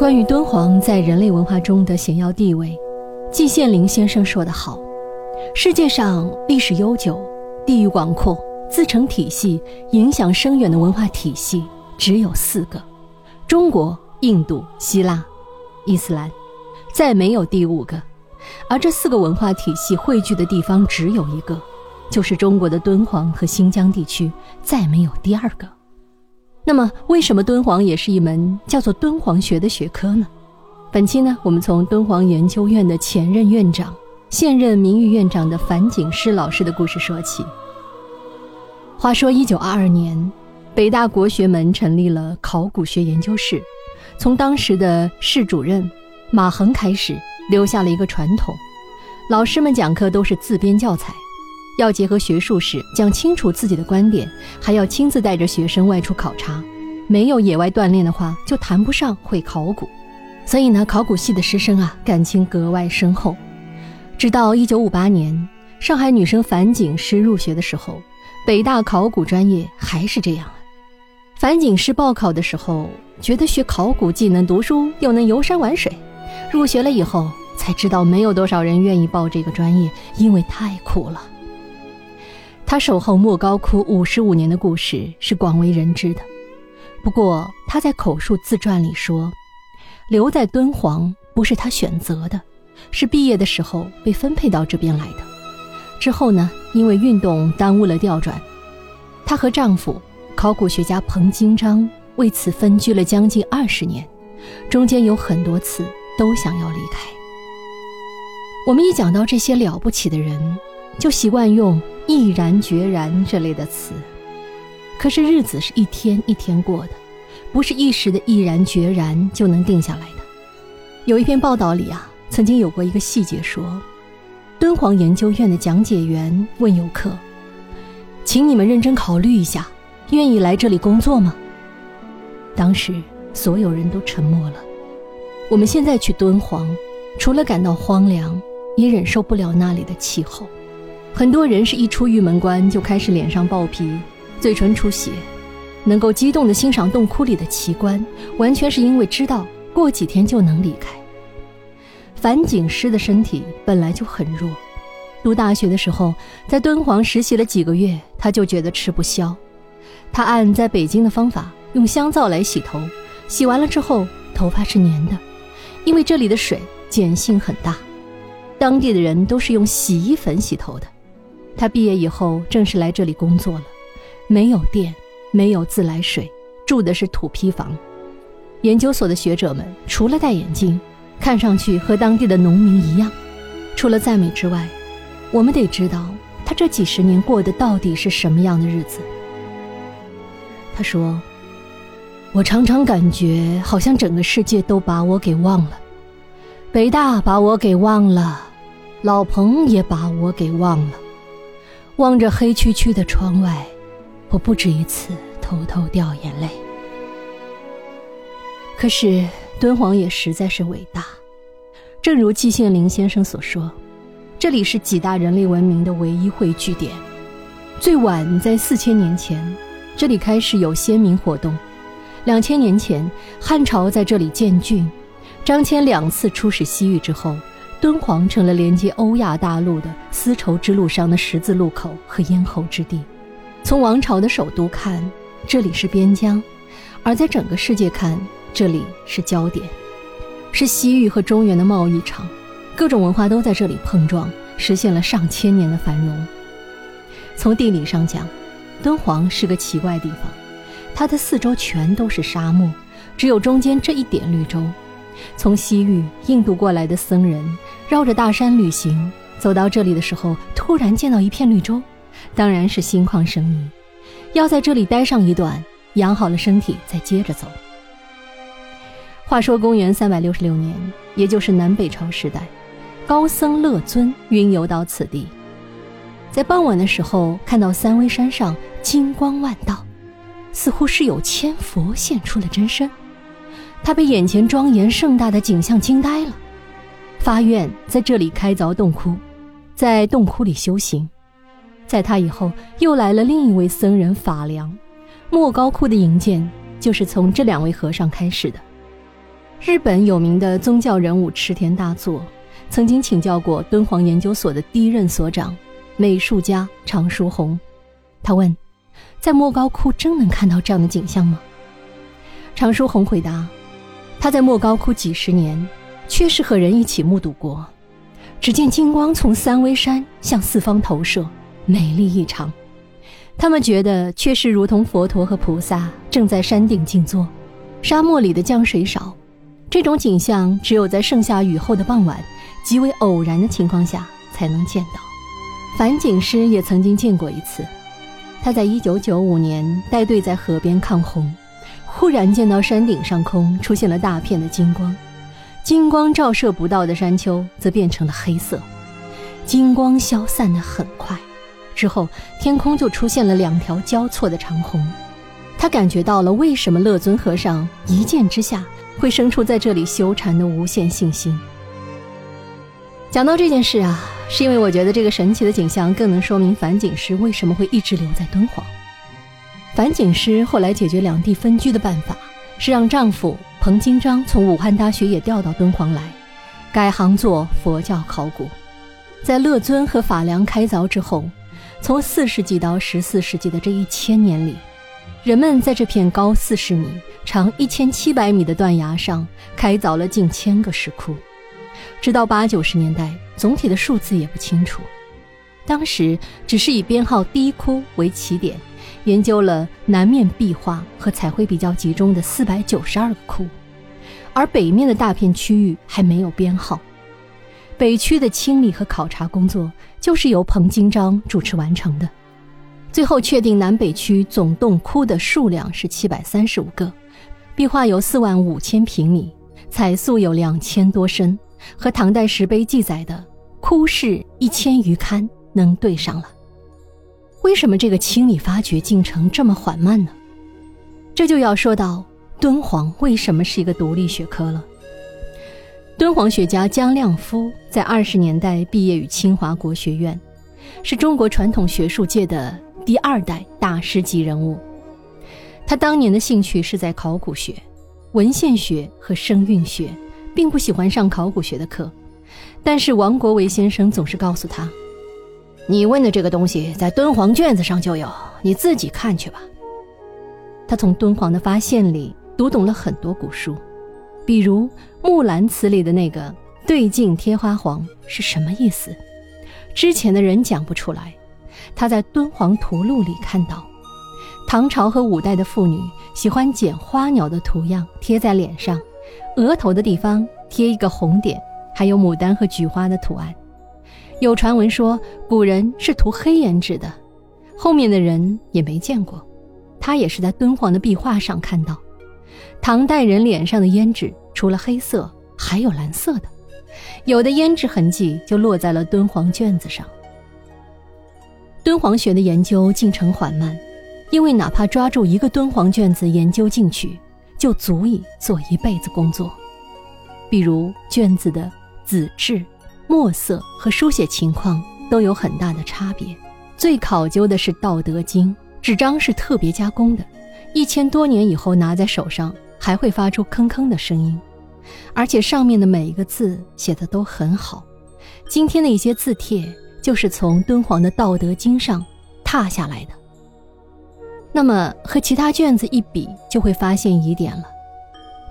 关于敦煌在人类文化中的显要地位，季羡林先生说得好：“世界上历史悠久、地域广阔、自成体系、影响深远的文化体系只有四个：中国、印度、希腊、伊斯兰，再没有第五个。而这四个文化体系汇聚的地方只有一个，就是中国的敦煌和新疆地区，再没有第二个。”那么，为什么敦煌也是一门叫做敦煌学的学科呢？本期呢，我们从敦煌研究院的前任院长、现任名誉院长的樊锦诗老师的故事说起。话说，一九二二年，北大国学门成立了考古学研究室，从当时的室主任马衡开始，留下了一个传统：老师们讲课都是自编教材。要结合学术史讲清楚自己的观点，还要亲自带着学生外出考察。没有野外锻炼的话，就谈不上会考古。所以呢，考古系的师生啊，感情格外深厚。直到一九五八年，上海女生樊锦诗入学的时候，北大考古专业还是这样。樊锦诗报考的时候，觉得学考古既能读书又能游山玩水。入学了以后，才知道没有多少人愿意报这个专业，因为太苦了。他守候莫高窟五十五年的故事是广为人知的，不过他在口述自传里说，留在敦煌不是他选择的，是毕业的时候被分配到这边来的。之后呢，因为运动耽误了调转，她和丈夫考古学家彭金章为此分居了将近二十年，中间有很多次都想要离开。我们一讲到这些了不起的人，就习惯用。毅然决然这类的词，可是日子是一天一天过的，不是一时的毅然决然就能定下来的。有一篇报道里啊，曾经有过一个细节说，敦煌研究院的讲解员问游客：“请你们认真考虑一下，愿意来这里工作吗？”当时所有人都沉默了。我们现在去敦煌，除了感到荒凉，也忍受不了那里的气候。很多人是一出玉门关就开始脸上爆皮，嘴唇出血，能够激动地欣赏洞窟里的奇观，完全是因为知道过几天就能离开。樊锦诗的身体本来就很弱，读大学的时候在敦煌实习了几个月，他就觉得吃不消。他按在北京的方法用香皂来洗头，洗完了之后头发是黏的，因为这里的水碱性很大，当地的人都是用洗衣粉洗头的。他毕业以后正式来这里工作了，没有电，没有自来水，住的是土坯房。研究所的学者们除了戴眼镜，看上去和当地的农民一样。除了赞美之外，我们得知道他这几十年过的到底是什么样的日子。他说：“我常常感觉好像整个世界都把我给忘了，北大把我给忘了，老彭也把我给忘了。”望着黑黢黢的窗外，我不止一次偷偷掉眼泪。可是敦煌也实在是伟大，正如季羡林先生所说，这里是几大人类文明的唯一汇聚点。最晚在四千年前，这里开始有先民活动；两千年前，汉朝在这里建郡；张骞两次出使西域之后。敦煌成了连接欧亚大陆的丝绸之路上的十字路口和咽喉之地。从王朝的首都看，这里是边疆；而在整个世界看，这里是焦点，是西域和中原的贸易场。各种文化都在这里碰撞，实现了上千年的繁荣。从地理上讲，敦煌是个奇怪地方，它的四周全都是沙漠，只有中间这一点绿洲。从西域、印度过来的僧人绕着大山旅行，走到这里的时候，突然见到一片绿洲，当然是心旷神怡，要在这里待上一段，养好了身体再接着走。话说公元三百六十六年，也就是南北朝时代，高僧乐尊云游到此地，在傍晚的时候，看到三危山上金光万道，似乎是有千佛现出了真身。他被眼前庄严盛大的景象惊呆了，发愿在这里开凿洞窟，在洞窟里修行。在他以后，又来了另一位僧人法良，莫高窟的营建就是从这两位和尚开始的。日本有名的宗教人物池田大作，曾经请教过敦煌研究所的第一任所长美术家常书鸿。他问：“在莫高窟真能看到这样的景象吗？”常书鸿回答：“他在莫高窟几十年，确实和人一起目睹过。只见金光从三危山向四方投射，美丽异常。他们觉得确实如同佛陀和菩萨正在山顶静坐。沙漠里的降水少。”这种景象只有在盛夏雨后的傍晚，极为偶然的情况下才能见到。樊锦诗也曾经见过一次，他在1995年带队在河边抗洪，忽然见到山顶上空出现了大片的金光，金光照射不到的山丘则变成了黑色，金光消散的很快，之后天空就出现了两条交错的长虹，他感觉到了为什么乐尊和尚一剑之下。会生出在这里修禅的无限信心。讲到这件事啊，是因为我觉得这个神奇的景象更能说明樊锦诗为什么会一直留在敦煌。樊锦诗后来解决两地分居的办法，是让丈夫彭金章从武汉大学也调到敦煌来，改行做佛教考古。在乐尊和法良开凿之后，从四世纪到十四世纪的这一千年里，人们在这片高四十米。长一千七百米的断崖上开凿了近千个石窟，直到八九十年代，总体的数字也不清楚。当时只是以编号第一窟为起点，研究了南面壁画和彩绘比较集中的四百九十二个窟，而北面的大片区域还没有编号。北区的清理和考察工作就是由彭金章主持完成的，最后确定南北区总洞窟的数量是七百三十五个。壁画有四万五千平米，彩塑有两千多身，和唐代石碑记载的窟室一千余龛能对上了。为什么这个清理发掘进程这么缓慢呢？这就要说到敦煌为什么是一个独立学科了。敦煌学家姜亮夫在二十年代毕业于清华国学院，是中国传统学术界的第二代大师级人物。他当年的兴趣是在考古学、文献学和声韵学，并不喜欢上考古学的课。但是王国维先生总是告诉他：“你问的这个东西在敦煌卷子上就有，你自己看去吧。”他从敦煌的发现里读懂了很多古书，比如《木兰辞》里的那个“对镜贴花黄”是什么意思，之前的人讲不出来。他在《敦煌图录》里看到。唐朝和五代的妇女喜欢剪花鸟的图样贴在脸上，额头的地方贴一个红点，还有牡丹和菊花的图案。有传闻说古人是涂黑胭脂的，后面的人也没见过。他也是在敦煌的壁画上看到，唐代人脸上的胭脂除了黑色，还有蓝色的，有的胭脂痕迹就落在了敦煌卷子上。敦煌学的研究进程缓慢。因为哪怕抓住一个敦煌卷子研究进去，就足以做一辈子工作。比如卷子的纸质、墨色和书写情况都有很大的差别。最考究的是《道德经》，纸张是特别加工的，一千多年以后拿在手上还会发出吭吭的声音，而且上面的每一个字写的都很好。今天的一些字帖就是从敦煌的《道德经》上拓下来的。那么和其他卷子一比，就会发现疑点了。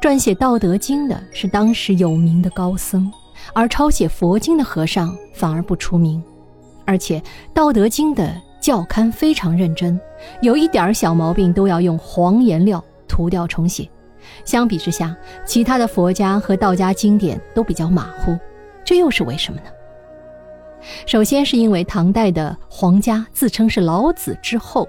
撰写《道德经》的是当时有名的高僧，而抄写佛经的和尚反而不出名。而且《道德经》的校勘非常认真，有一点小毛病都要用黄颜料涂掉重写。相比之下，其他的佛家和道家经典都比较马虎，这又是为什么呢？首先是因为唐代的皇家自称是老子之后。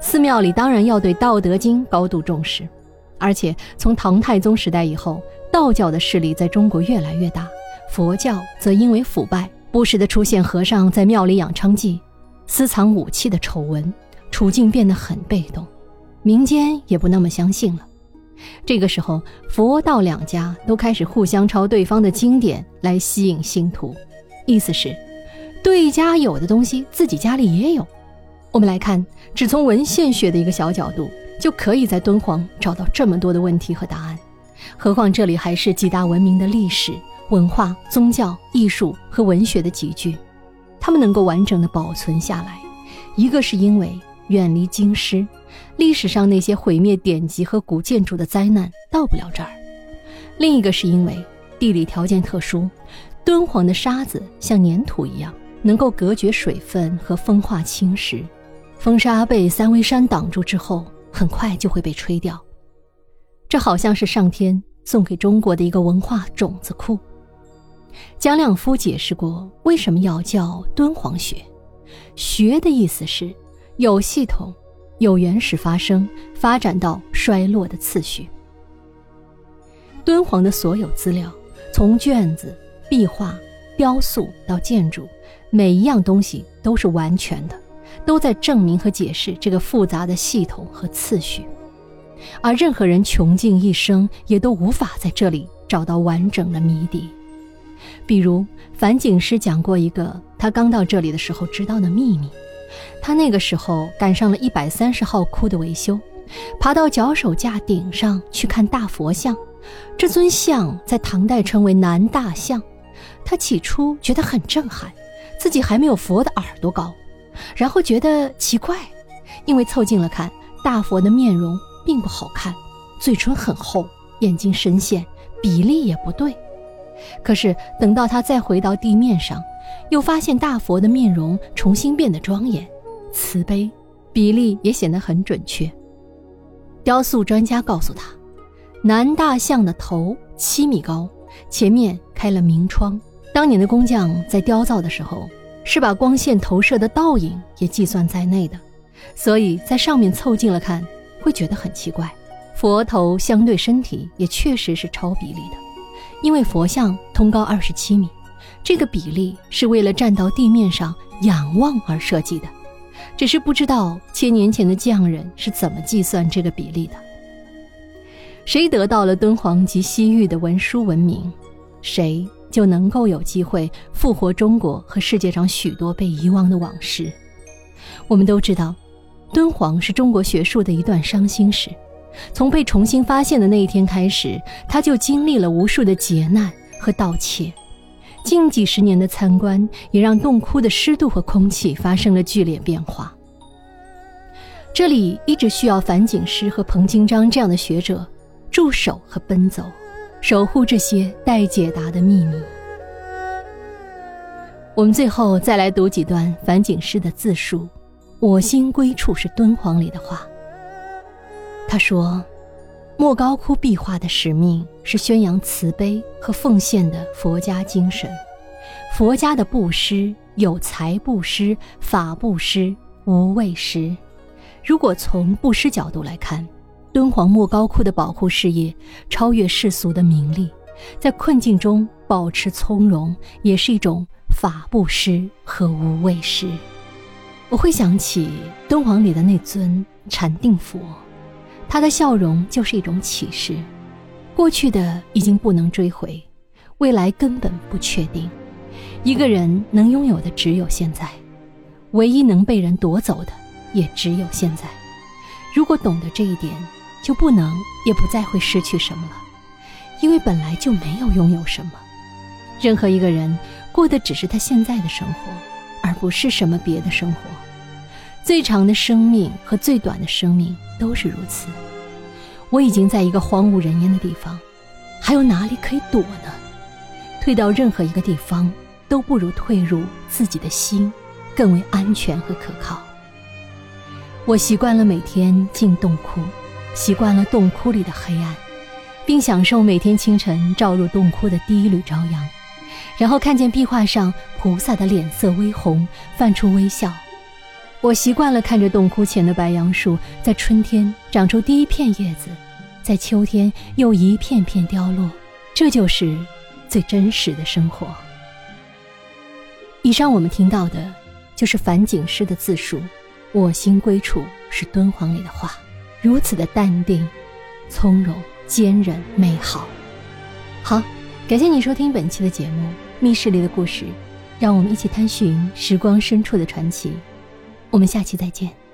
寺庙里当然要对《道德经》高度重视，而且从唐太宗时代以后，道教的势力在中国越来越大，佛教则因为腐败，不时的出现和尚在庙里养娼妓、私藏武器的丑闻，处境变得很被动，民间也不那么相信了。这个时候，佛道两家都开始互相抄对方的经典来吸引信徒，意思是，对家有的东西，自己家里也有。我们来看，只从文献学的一个小角度，就可以在敦煌找到这么多的问题和答案。何况这里还是几大文明的历史、文化、宗教、艺术和文学的集聚，它们能够完整的保存下来，一个是因为远离京师，历史上那些毁灭典籍和古建筑的灾难到不了这儿；另一个是因为地理条件特殊，敦煌的沙子像粘土一样，能够隔绝水分和风化侵蚀，风沙被三危山挡住之后，很快就会被吹掉。这好像是上天送给中国的一个文化种子库。蒋亮夫解释过为什么要叫敦煌学，学的意思是有系统、有原始发生、发展到衰落的次序。敦煌的所有资料，从卷子、壁画、雕塑到建筑，每一样东西都是完全的，都在证明和解释这个复杂的系统和次序。而任何人穷尽一生，也都无法在这里找到完整的谜底。比如，樊锦诗讲过一个他刚到这里的时候知道的秘密：他那个时候赶上了一百三十号窟的维修，爬到脚手架顶上去看大佛像。这尊像在唐代称为南大像。他起初觉得很震撼，自己还没有佛的耳朵高，然后觉得奇怪，因为凑近了看，大佛的面容。并不好看，嘴唇很厚，眼睛深陷，比例也不对。可是等到他再回到地面上，又发现大佛的面容重新变得庄严、慈悲，比例也显得很准确。雕塑专家告诉他，南大象的头七米高，前面开了明窗。当年的工匠在雕造的时候，是把光线投射的倒影也计算在内的，所以在上面凑近了看。会觉得很奇怪，佛头相对身体也确实是超比例的，因为佛像通高二十七米，这个比例是为了站到地面上仰望而设计的，只是不知道千年前的匠人是怎么计算这个比例的。谁得到了敦煌及西域的文书文明，谁就能够有机会复活中国和世界上许多被遗忘的往事。我们都知道。敦煌是中国学术的一段伤心史，从被重新发现的那一天开始，它就经历了无数的劫难和盗窃。近几十年的参观，也让洞窟的湿度和空气发生了剧烈变化。这里一直需要樊锦诗和彭金章这样的学者驻守和奔走，守护这些待解答的秘密。我们最后再来读几段樊锦诗的自述。我心归处是敦煌里的话。他说：“莫高窟壁画的使命是宣扬慈悲和奉献的佛家精神。佛家的布施有财布施、法布施、无畏施。如果从布施角度来看，敦煌莫高窟的保护事业超越世俗的名利，在困境中保持从容，也是一种法布施和无畏施。”我会想起敦煌里的那尊禅定佛，他的笑容就是一种启示。过去的已经不能追回，未来根本不确定。一个人能拥有的只有现在，唯一能被人夺走的也只有现在。如果懂得这一点，就不能也不再会失去什么了，因为本来就没有拥有什么。任何一个人过的只是他现在的生活。而不是什么别的生活，最长的生命和最短的生命都是如此。我已经在一个荒无人烟的地方，还有哪里可以躲呢？退到任何一个地方，都不如退入自己的心，更为安全和可靠。我习惯了每天进洞窟，习惯了洞窟里的黑暗，并享受每天清晨照入洞窟的第一缕朝阳。然后看见壁画上菩萨的脸色微红，泛出微笑。我习惯了看着洞窟前的白杨树，在春天长出第一片叶子，在秋天又一片片凋落。这就是最真实的生活。以上我们听到的，就是樊锦诗的自述。我心归处是敦煌里的话，如此的淡定、从容、坚韧、美好。好，感谢你收听本期的节目。密室里的故事，让我们一起探寻时光深处的传奇。我们下期再见。